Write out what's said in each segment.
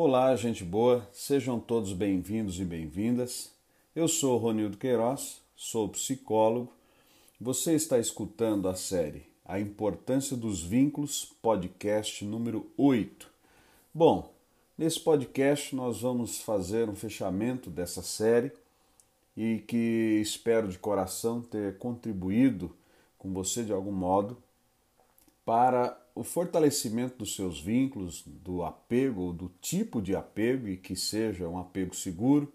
Olá, gente boa, sejam todos bem-vindos e bem-vindas. Eu sou Ronildo Queiroz, sou psicólogo. Você está escutando a série A Importância dos Vínculos, podcast número 8. Bom, nesse podcast nós vamos fazer um fechamento dessa série e que espero de coração ter contribuído com você de algum modo para o fortalecimento dos seus vínculos, do apego, do tipo de apego e que seja um apego seguro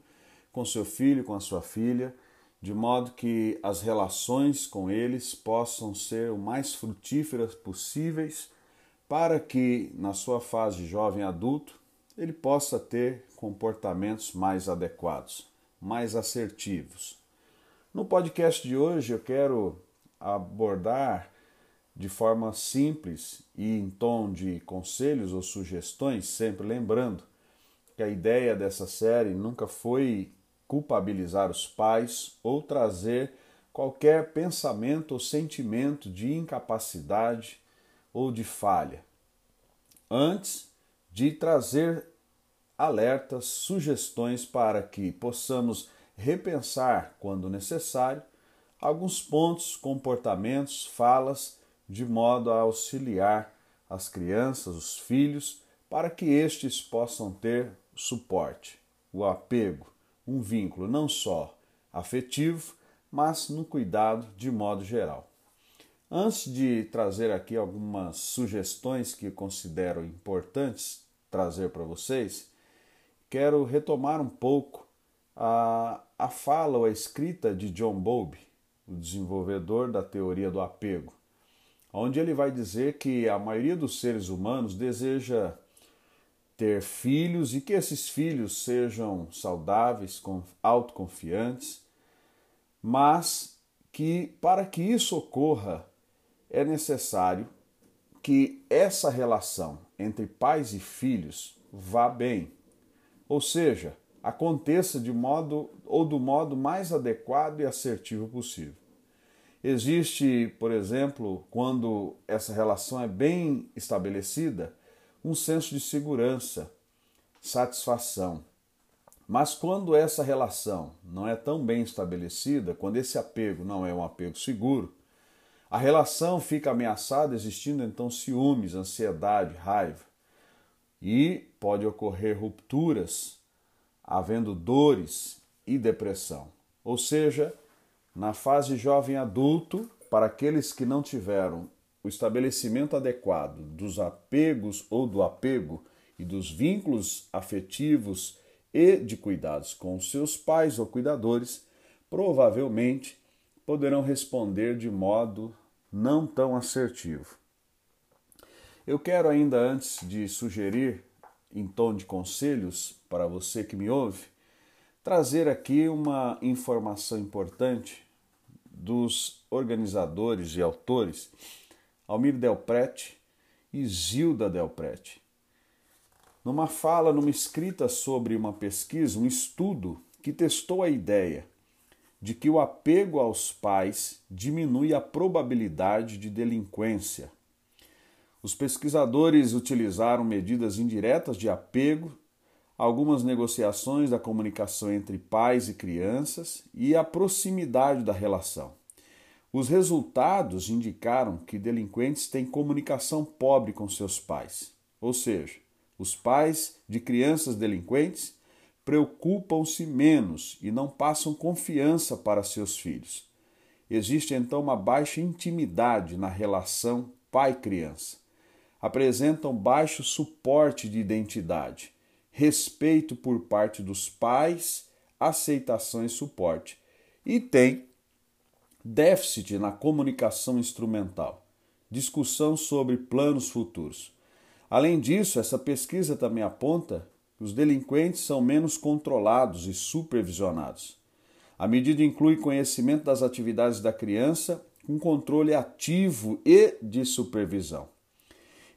com seu filho, com a sua filha, de modo que as relações com eles possam ser o mais frutíferas possíveis para que na sua fase jovem adulto ele possa ter comportamentos mais adequados, mais assertivos. No podcast de hoje eu quero abordar de forma simples e em tom de conselhos ou sugestões, sempre lembrando que a ideia dessa série nunca foi culpabilizar os pais ou trazer qualquer pensamento ou sentimento de incapacidade ou de falha. Antes de trazer alertas, sugestões para que possamos repensar, quando necessário, alguns pontos, comportamentos, falas de modo a auxiliar as crianças, os filhos, para que estes possam ter suporte, o apego, um vínculo não só afetivo, mas no cuidado de modo geral. Antes de trazer aqui algumas sugestões que considero importantes trazer para vocês, quero retomar um pouco a, a fala ou a escrita de John Bowlby, o desenvolvedor da teoria do apego onde ele vai dizer que a maioria dos seres humanos deseja ter filhos e que esses filhos sejam saudáveis, autoconfiantes, mas que para que isso ocorra é necessário que essa relação entre pais e filhos vá bem. Ou seja, aconteça de modo ou do modo mais adequado e assertivo possível. Existe, por exemplo, quando essa relação é bem estabelecida, um senso de segurança, satisfação. Mas quando essa relação não é tão bem estabelecida, quando esse apego não é um apego seguro, a relação fica ameaçada, existindo então ciúmes, ansiedade, raiva. E pode ocorrer rupturas, havendo dores e depressão. Ou seja, na fase jovem adulto, para aqueles que não tiveram o estabelecimento adequado dos apegos ou do apego e dos vínculos afetivos e de cuidados com seus pais ou cuidadores, provavelmente poderão responder de modo não tão assertivo. Eu quero ainda antes de sugerir em tom de conselhos para você que me ouve, trazer aqui uma informação importante dos organizadores e autores Almir Delprete e Zilda Delprete. Numa fala, numa escrita sobre uma pesquisa, um estudo que testou a ideia de que o apego aos pais diminui a probabilidade de delinquência. Os pesquisadores utilizaram medidas indiretas de apego algumas negociações da comunicação entre pais e crianças e a proximidade da relação. Os resultados indicaram que delinquentes têm comunicação pobre com seus pais, ou seja, os pais de crianças delinquentes preocupam-se menos e não passam confiança para seus filhos. Existe então uma baixa intimidade na relação pai-criança. Apresentam baixo suporte de identidade respeito por parte dos pais, aceitação e suporte. E tem déficit na comunicação instrumental, discussão sobre planos futuros. Além disso, essa pesquisa também aponta que os delinquentes são menos controlados e supervisionados. A medida inclui conhecimento das atividades da criança com controle ativo e de supervisão.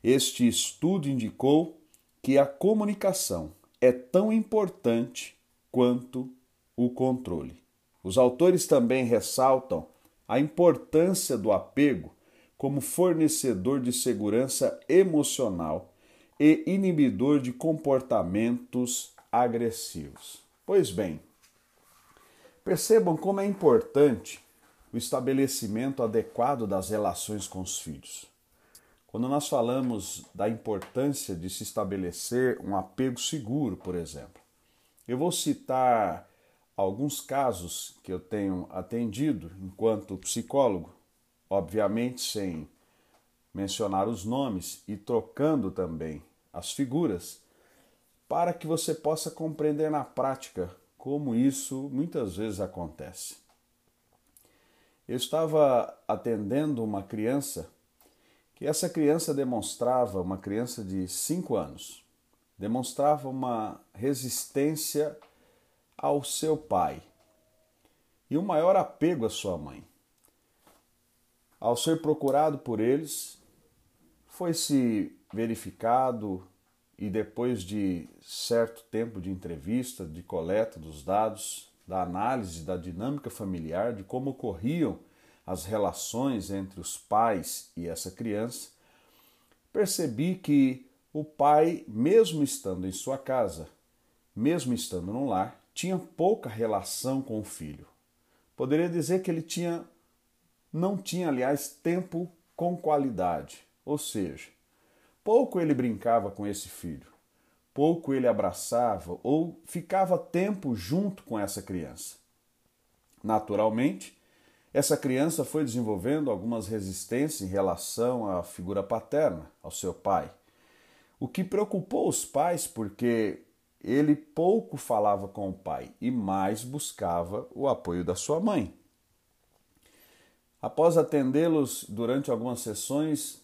Este estudo indicou que a comunicação é tão importante quanto o controle. Os autores também ressaltam a importância do apego como fornecedor de segurança emocional e inibidor de comportamentos agressivos. Pois bem, percebam como é importante o estabelecimento adequado das relações com os filhos. Quando nós falamos da importância de se estabelecer um apego seguro, por exemplo, eu vou citar alguns casos que eu tenho atendido enquanto psicólogo, obviamente sem mencionar os nomes e trocando também as figuras, para que você possa compreender na prática como isso muitas vezes acontece. Eu estava atendendo uma criança que essa criança demonstrava, uma criança de 5 anos, demonstrava uma resistência ao seu pai e um maior apego à sua mãe. Ao ser procurado por eles, foi-se verificado e depois de certo tempo de entrevista, de coleta dos dados, da análise da dinâmica familiar, de como ocorriam as relações entre os pais e essa criança, percebi que o pai, mesmo estando em sua casa, mesmo estando no lar, tinha pouca relação com o filho. Poderia dizer que ele tinha não tinha, aliás, tempo com qualidade, ou seja, pouco ele brincava com esse filho, pouco ele abraçava ou ficava tempo junto com essa criança. Naturalmente, essa criança foi desenvolvendo algumas resistências em relação à figura paterna, ao seu pai, o que preocupou os pais porque ele pouco falava com o pai e mais buscava o apoio da sua mãe. Após atendê-los durante algumas sessões,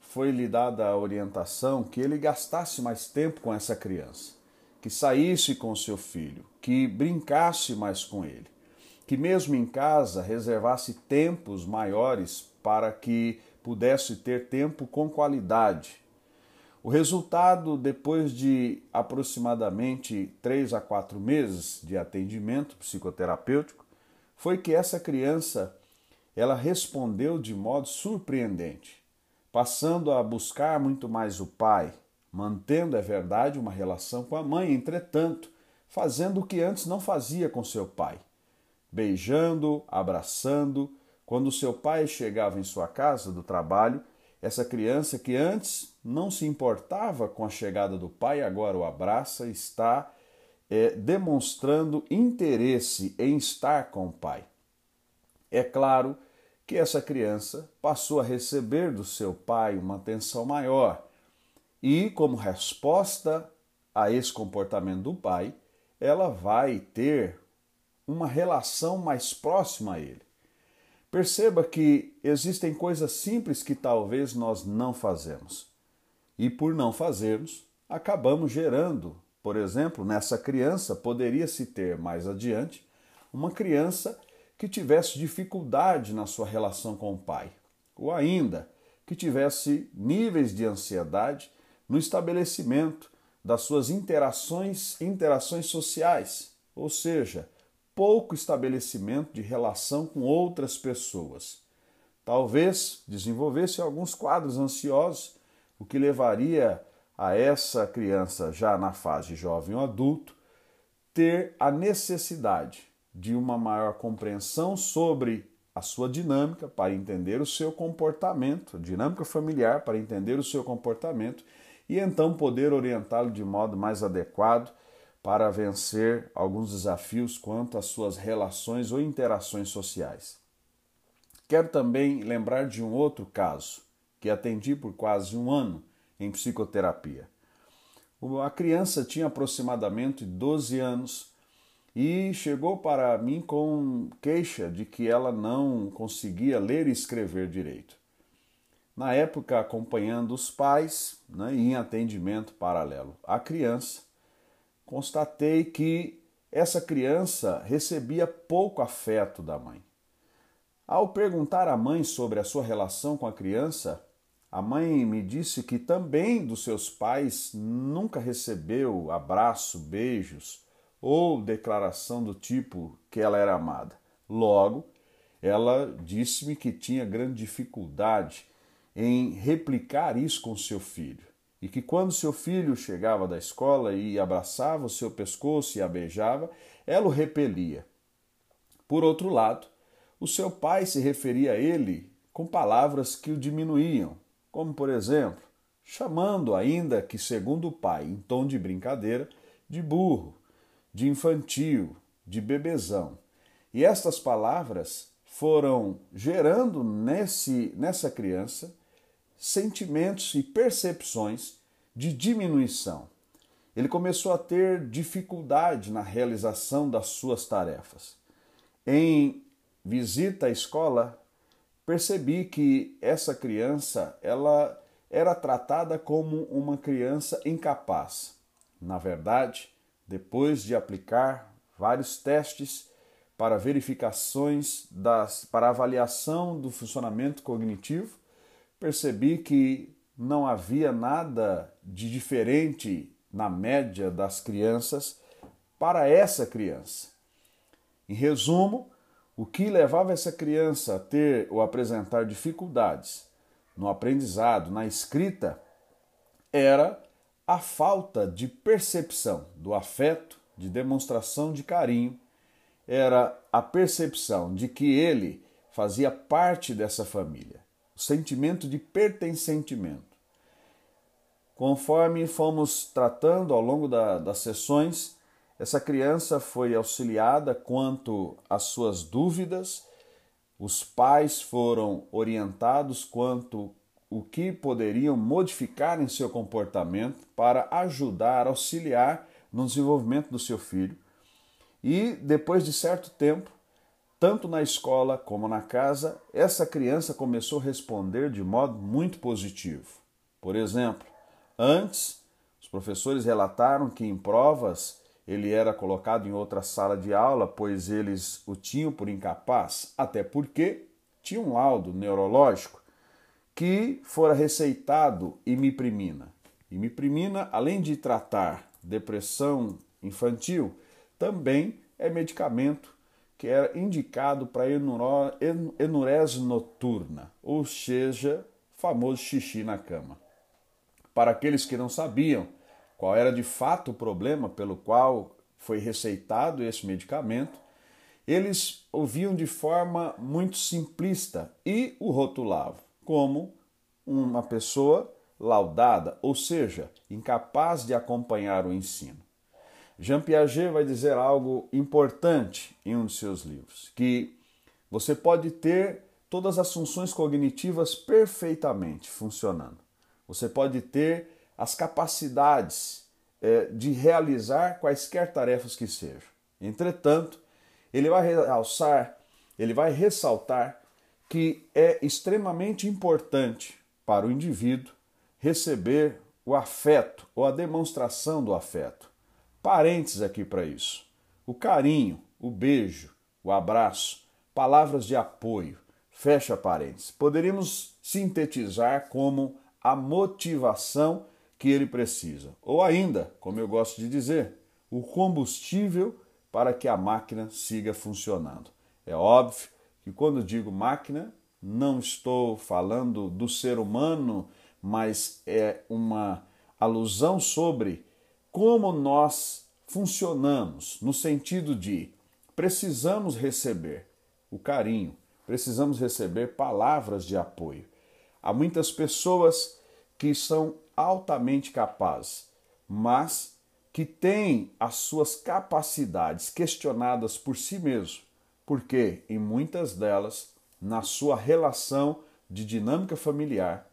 foi-lhe dada a orientação que ele gastasse mais tempo com essa criança, que saísse com seu filho, que brincasse mais com ele, que mesmo em casa reservasse tempos maiores para que pudesse ter tempo com qualidade. O resultado, depois de aproximadamente três a quatro meses de atendimento psicoterapêutico, foi que essa criança ela respondeu de modo surpreendente, passando a buscar muito mais o pai, mantendo, é verdade, uma relação com a mãe, entretanto, fazendo o que antes não fazia com seu pai, beijando, abraçando. Quando seu pai chegava em sua casa do trabalho, essa criança que antes não se importava com a chegada do pai, agora o abraça, está é, demonstrando interesse em estar com o pai. É claro que essa criança passou a receber do seu pai uma atenção maior e, como resposta a esse comportamento do pai, ela vai ter uma relação mais próxima a ele. Perceba que existem coisas simples que talvez nós não fazemos. E por não fazermos, acabamos gerando, por exemplo, nessa criança, poderia-se ter mais adiante, uma criança que tivesse dificuldade na sua relação com o pai, ou ainda que tivesse níveis de ansiedade no estabelecimento das suas interações, interações sociais, ou seja, pouco estabelecimento de relação com outras pessoas. Talvez desenvolvesse alguns quadros ansiosos, o que levaria a essa criança, já na fase jovem ou adulto, ter a necessidade de uma maior compreensão sobre a sua dinâmica para entender o seu comportamento, dinâmica familiar para entender o seu comportamento e então poder orientá-lo de modo mais adequado para vencer alguns desafios quanto às suas relações ou interações sociais. Quero também lembrar de um outro caso que atendi por quase um ano em psicoterapia. A criança tinha aproximadamente 12 anos e chegou para mim com queixa de que ela não conseguia ler e escrever direito. Na época, acompanhando os pais né, em atendimento paralelo à criança, constatei que essa criança recebia pouco afeto da mãe. Ao perguntar à mãe sobre a sua relação com a criança, a mãe me disse que também dos seus pais nunca recebeu abraço, beijos ou declaração do tipo que ela era amada. Logo, ela disse-me que tinha grande dificuldade em replicar isso com seu filho e que quando seu filho chegava da escola e abraçava o seu pescoço e a beijava, ela o repelia. Por outro lado, o seu pai se referia a ele com palavras que o diminuíam, como por exemplo, chamando ainda que segundo o pai, em tom de brincadeira, de burro, de infantil, de bebezão. E estas palavras foram gerando nesse, nessa criança sentimentos e percepções de diminuição. Ele começou a ter dificuldade na realização das suas tarefas. Em visita à escola, percebi que essa criança ela era tratada como uma criança incapaz. Na verdade, depois de aplicar vários testes para verificações das para avaliação do funcionamento cognitivo, percebi que não havia nada de diferente na média das crianças para essa criança. Em resumo, o que levava essa criança a ter ou apresentar dificuldades no aprendizado, na escrita, era a falta de percepção do afeto, de demonstração de carinho, era a percepção de que ele fazia parte dessa família, sentimento de pertencimento. Conforme fomos tratando ao longo da, das sessões, essa criança foi auxiliada quanto às suas dúvidas, os pais foram orientados quanto o que poderiam modificar em seu comportamento para ajudar, auxiliar no desenvolvimento do seu filho. E depois de certo tempo, tanto na escola como na casa, essa criança começou a responder de modo muito positivo. Por exemplo, antes, os professores relataram que em provas ele era colocado em outra sala de aula, pois eles o tinham por incapaz, até porque tinha um laudo neurológico que fora receitado imiprimina. Imiprimina, além de tratar depressão infantil, também é medicamento que era indicado para enurese noturna, ou seja, famoso xixi na cama. Para aqueles que não sabiam, qual era de fato o problema pelo qual foi receitado esse medicamento, eles ouviam de forma muito simplista e o rotulavam como uma pessoa laudada, ou seja, incapaz de acompanhar o ensino. Jean Piaget vai dizer algo importante em um de seus livros, que você pode ter todas as funções cognitivas perfeitamente funcionando. Você pode ter as capacidades é, de realizar quaisquer tarefas que sejam. Entretanto, ele vai realçar, ele vai ressaltar que é extremamente importante para o indivíduo receber o afeto ou a demonstração do afeto. Parênteses aqui para isso. O carinho, o beijo, o abraço, palavras de apoio, fecha parênteses. Poderíamos sintetizar como a motivação que ele precisa. Ou ainda, como eu gosto de dizer, o combustível para que a máquina siga funcionando. É óbvio que quando digo máquina, não estou falando do ser humano, mas é uma alusão sobre como nós funcionamos, no sentido de precisamos receber o carinho, precisamos receber palavras de apoio. Há muitas pessoas que são altamente capazes, mas que têm as suas capacidades questionadas por si mesmo, porque em muitas delas, na sua relação de dinâmica familiar,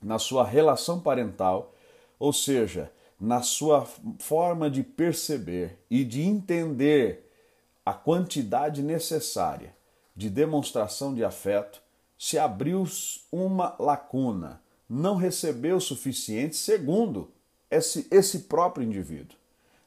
na sua relação parental, ou seja, na sua forma de perceber e de entender a quantidade necessária de demonstração de afeto, se abriu uma lacuna não recebeu o suficiente, segundo esse, esse próprio indivíduo.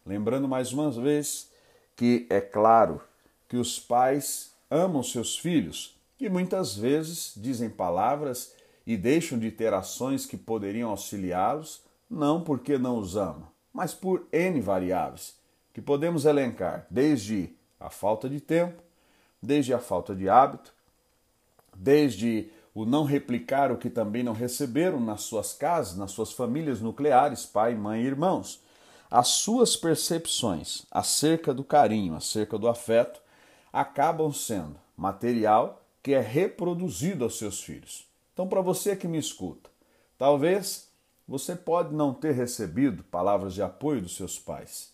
Lembrando mais uma vez que é claro que os pais amam seus filhos e muitas vezes dizem palavras e deixam de ter ações que poderiam auxiliá-los, não porque não os amam, mas por N variáveis, que podemos elencar desde a falta de tempo, desde a falta de hábito, desde o não replicar o que também não receberam nas suas casas, nas suas famílias nucleares, pai, mãe e irmãos. As suas percepções acerca do carinho, acerca do afeto, acabam sendo material que é reproduzido aos seus filhos. Então, para você que me escuta, talvez você pode não ter recebido palavras de apoio dos seus pais.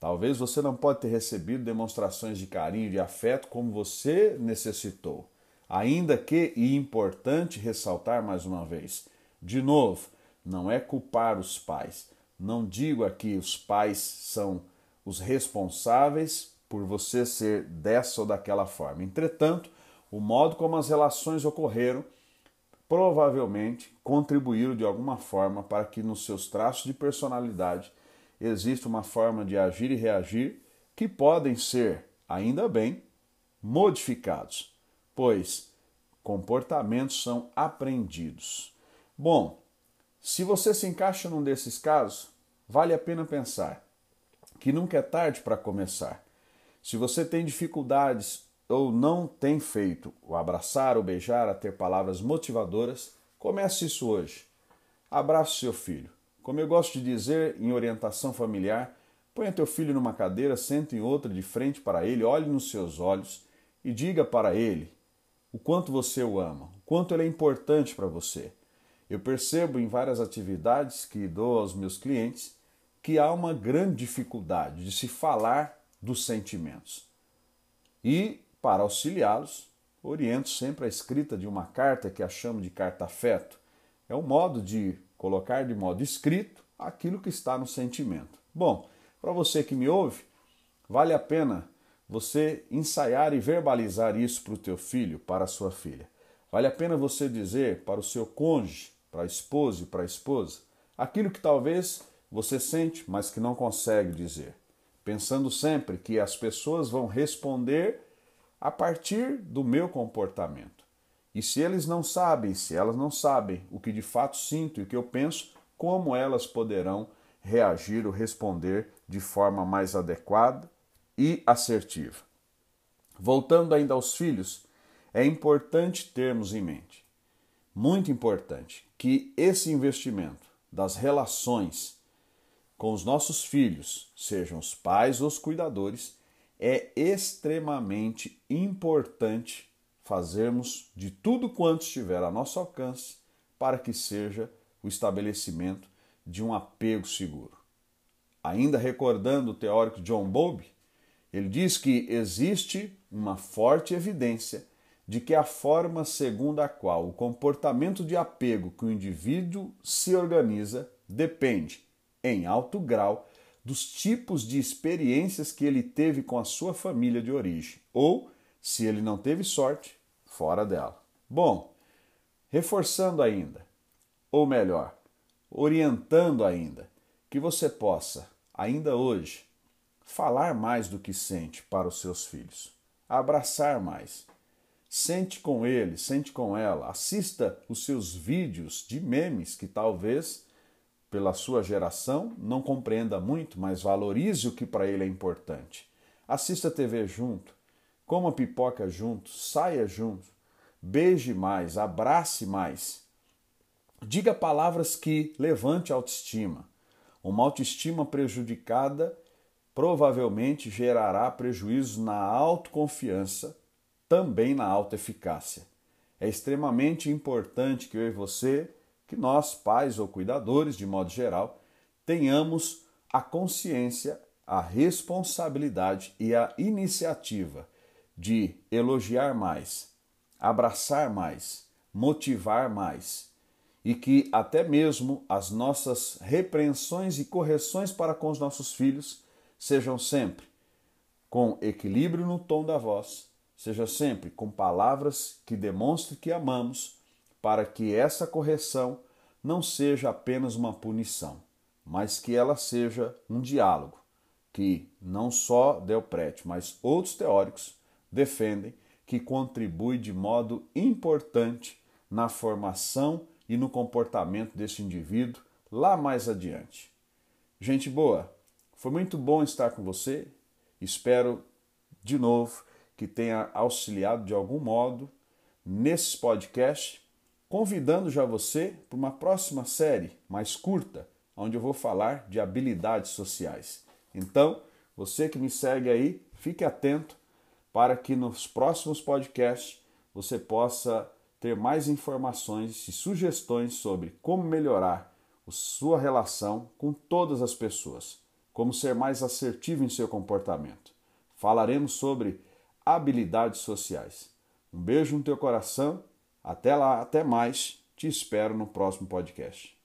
Talvez você não pode ter recebido demonstrações de carinho e de afeto como você necessitou. Ainda que, e importante ressaltar mais uma vez, de novo, não é culpar os pais. Não digo aqui os pais são os responsáveis por você ser dessa ou daquela forma. Entretanto, o modo como as relações ocorreram provavelmente contribuíram de alguma forma para que nos seus traços de personalidade exista uma forma de agir e reagir que podem ser, ainda bem, modificados, pois comportamentos são aprendidos. Bom, se você se encaixa num desses casos, vale a pena pensar que nunca é tarde para começar. Se você tem dificuldades ou não tem feito o abraçar ou beijar a ter palavras motivadoras, comece isso hoje. Abrace seu filho. Como eu gosto de dizer em orientação familiar, ponha teu filho numa cadeira, sente em outra de frente para ele, olhe nos seus olhos e diga para ele o quanto você o ama, o quanto ele é importante para você. Eu percebo em várias atividades que dou aos meus clientes que há uma grande dificuldade de se falar dos sentimentos. E para auxiliá-los, oriento sempre a escrita de uma carta que a chamo de carta-afeto. É um modo de colocar de modo escrito aquilo que está no sentimento. Bom, para você que me ouve, vale a pena você ensaiar e verbalizar isso para o teu filho, para a sua filha. Vale a pena você dizer para o seu cônjuge, para a esposa e para a esposa, aquilo que talvez você sente, mas que não consegue dizer. Pensando sempre que as pessoas vão responder a partir do meu comportamento. E se eles não sabem, se elas não sabem o que de fato sinto e o que eu penso, como elas poderão reagir ou responder de forma mais adequada e assertiva? Voltando ainda aos filhos, é importante termos em mente, muito importante, que esse investimento das relações com os nossos filhos, sejam os pais ou os cuidadores, é extremamente importante fazermos de tudo quanto estiver a nosso alcance para que seja o estabelecimento de um apego seguro. Ainda recordando o teórico John Bowlby, ele diz que existe uma forte evidência de que a forma segundo a qual o comportamento de apego que o indivíduo se organiza depende, em alto grau, dos tipos de experiências que ele teve com a sua família de origem, ou, se ele não teve sorte, fora dela. Bom, reforçando ainda, ou melhor, orientando ainda, que você possa, ainda hoje, falar mais do que sente para os seus filhos, abraçar mais. Sente com ele, sente com ela, assista os seus vídeos de memes que talvez pela sua geração, não compreenda muito, mas valorize o que para ele é importante. Assista TV junto, coma pipoca junto, saia junto, beije mais, abrace mais. Diga palavras que levante a autoestima. Uma autoestima prejudicada provavelmente gerará prejuízos na autoconfiança, também na autoeficácia. É extremamente importante que eu e você que nós, pais ou cuidadores, de modo geral, tenhamos a consciência, a responsabilidade e a iniciativa de elogiar mais, abraçar mais, motivar mais e que até mesmo as nossas repreensões e correções para com os nossos filhos sejam sempre com equilíbrio no tom da voz, seja sempre com palavras que demonstrem que amamos para que essa correção não seja apenas uma punição, mas que ela seja um diálogo, que não só Del Prete, mas outros teóricos defendem que contribui de modo importante na formação e no comportamento desse indivíduo lá mais adiante. Gente boa, foi muito bom estar com você. Espero de novo que tenha auxiliado de algum modo nesse podcast convidando já você para uma próxima série mais curta, onde eu vou falar de habilidades sociais. Então, você que me segue aí, fique atento para que nos próximos podcasts você possa ter mais informações e sugestões sobre como melhorar sua relação com todas as pessoas, como ser mais assertivo em seu comportamento. Falaremos sobre habilidades sociais. Um beijo no teu coração, até lá, até mais, te espero no próximo podcast.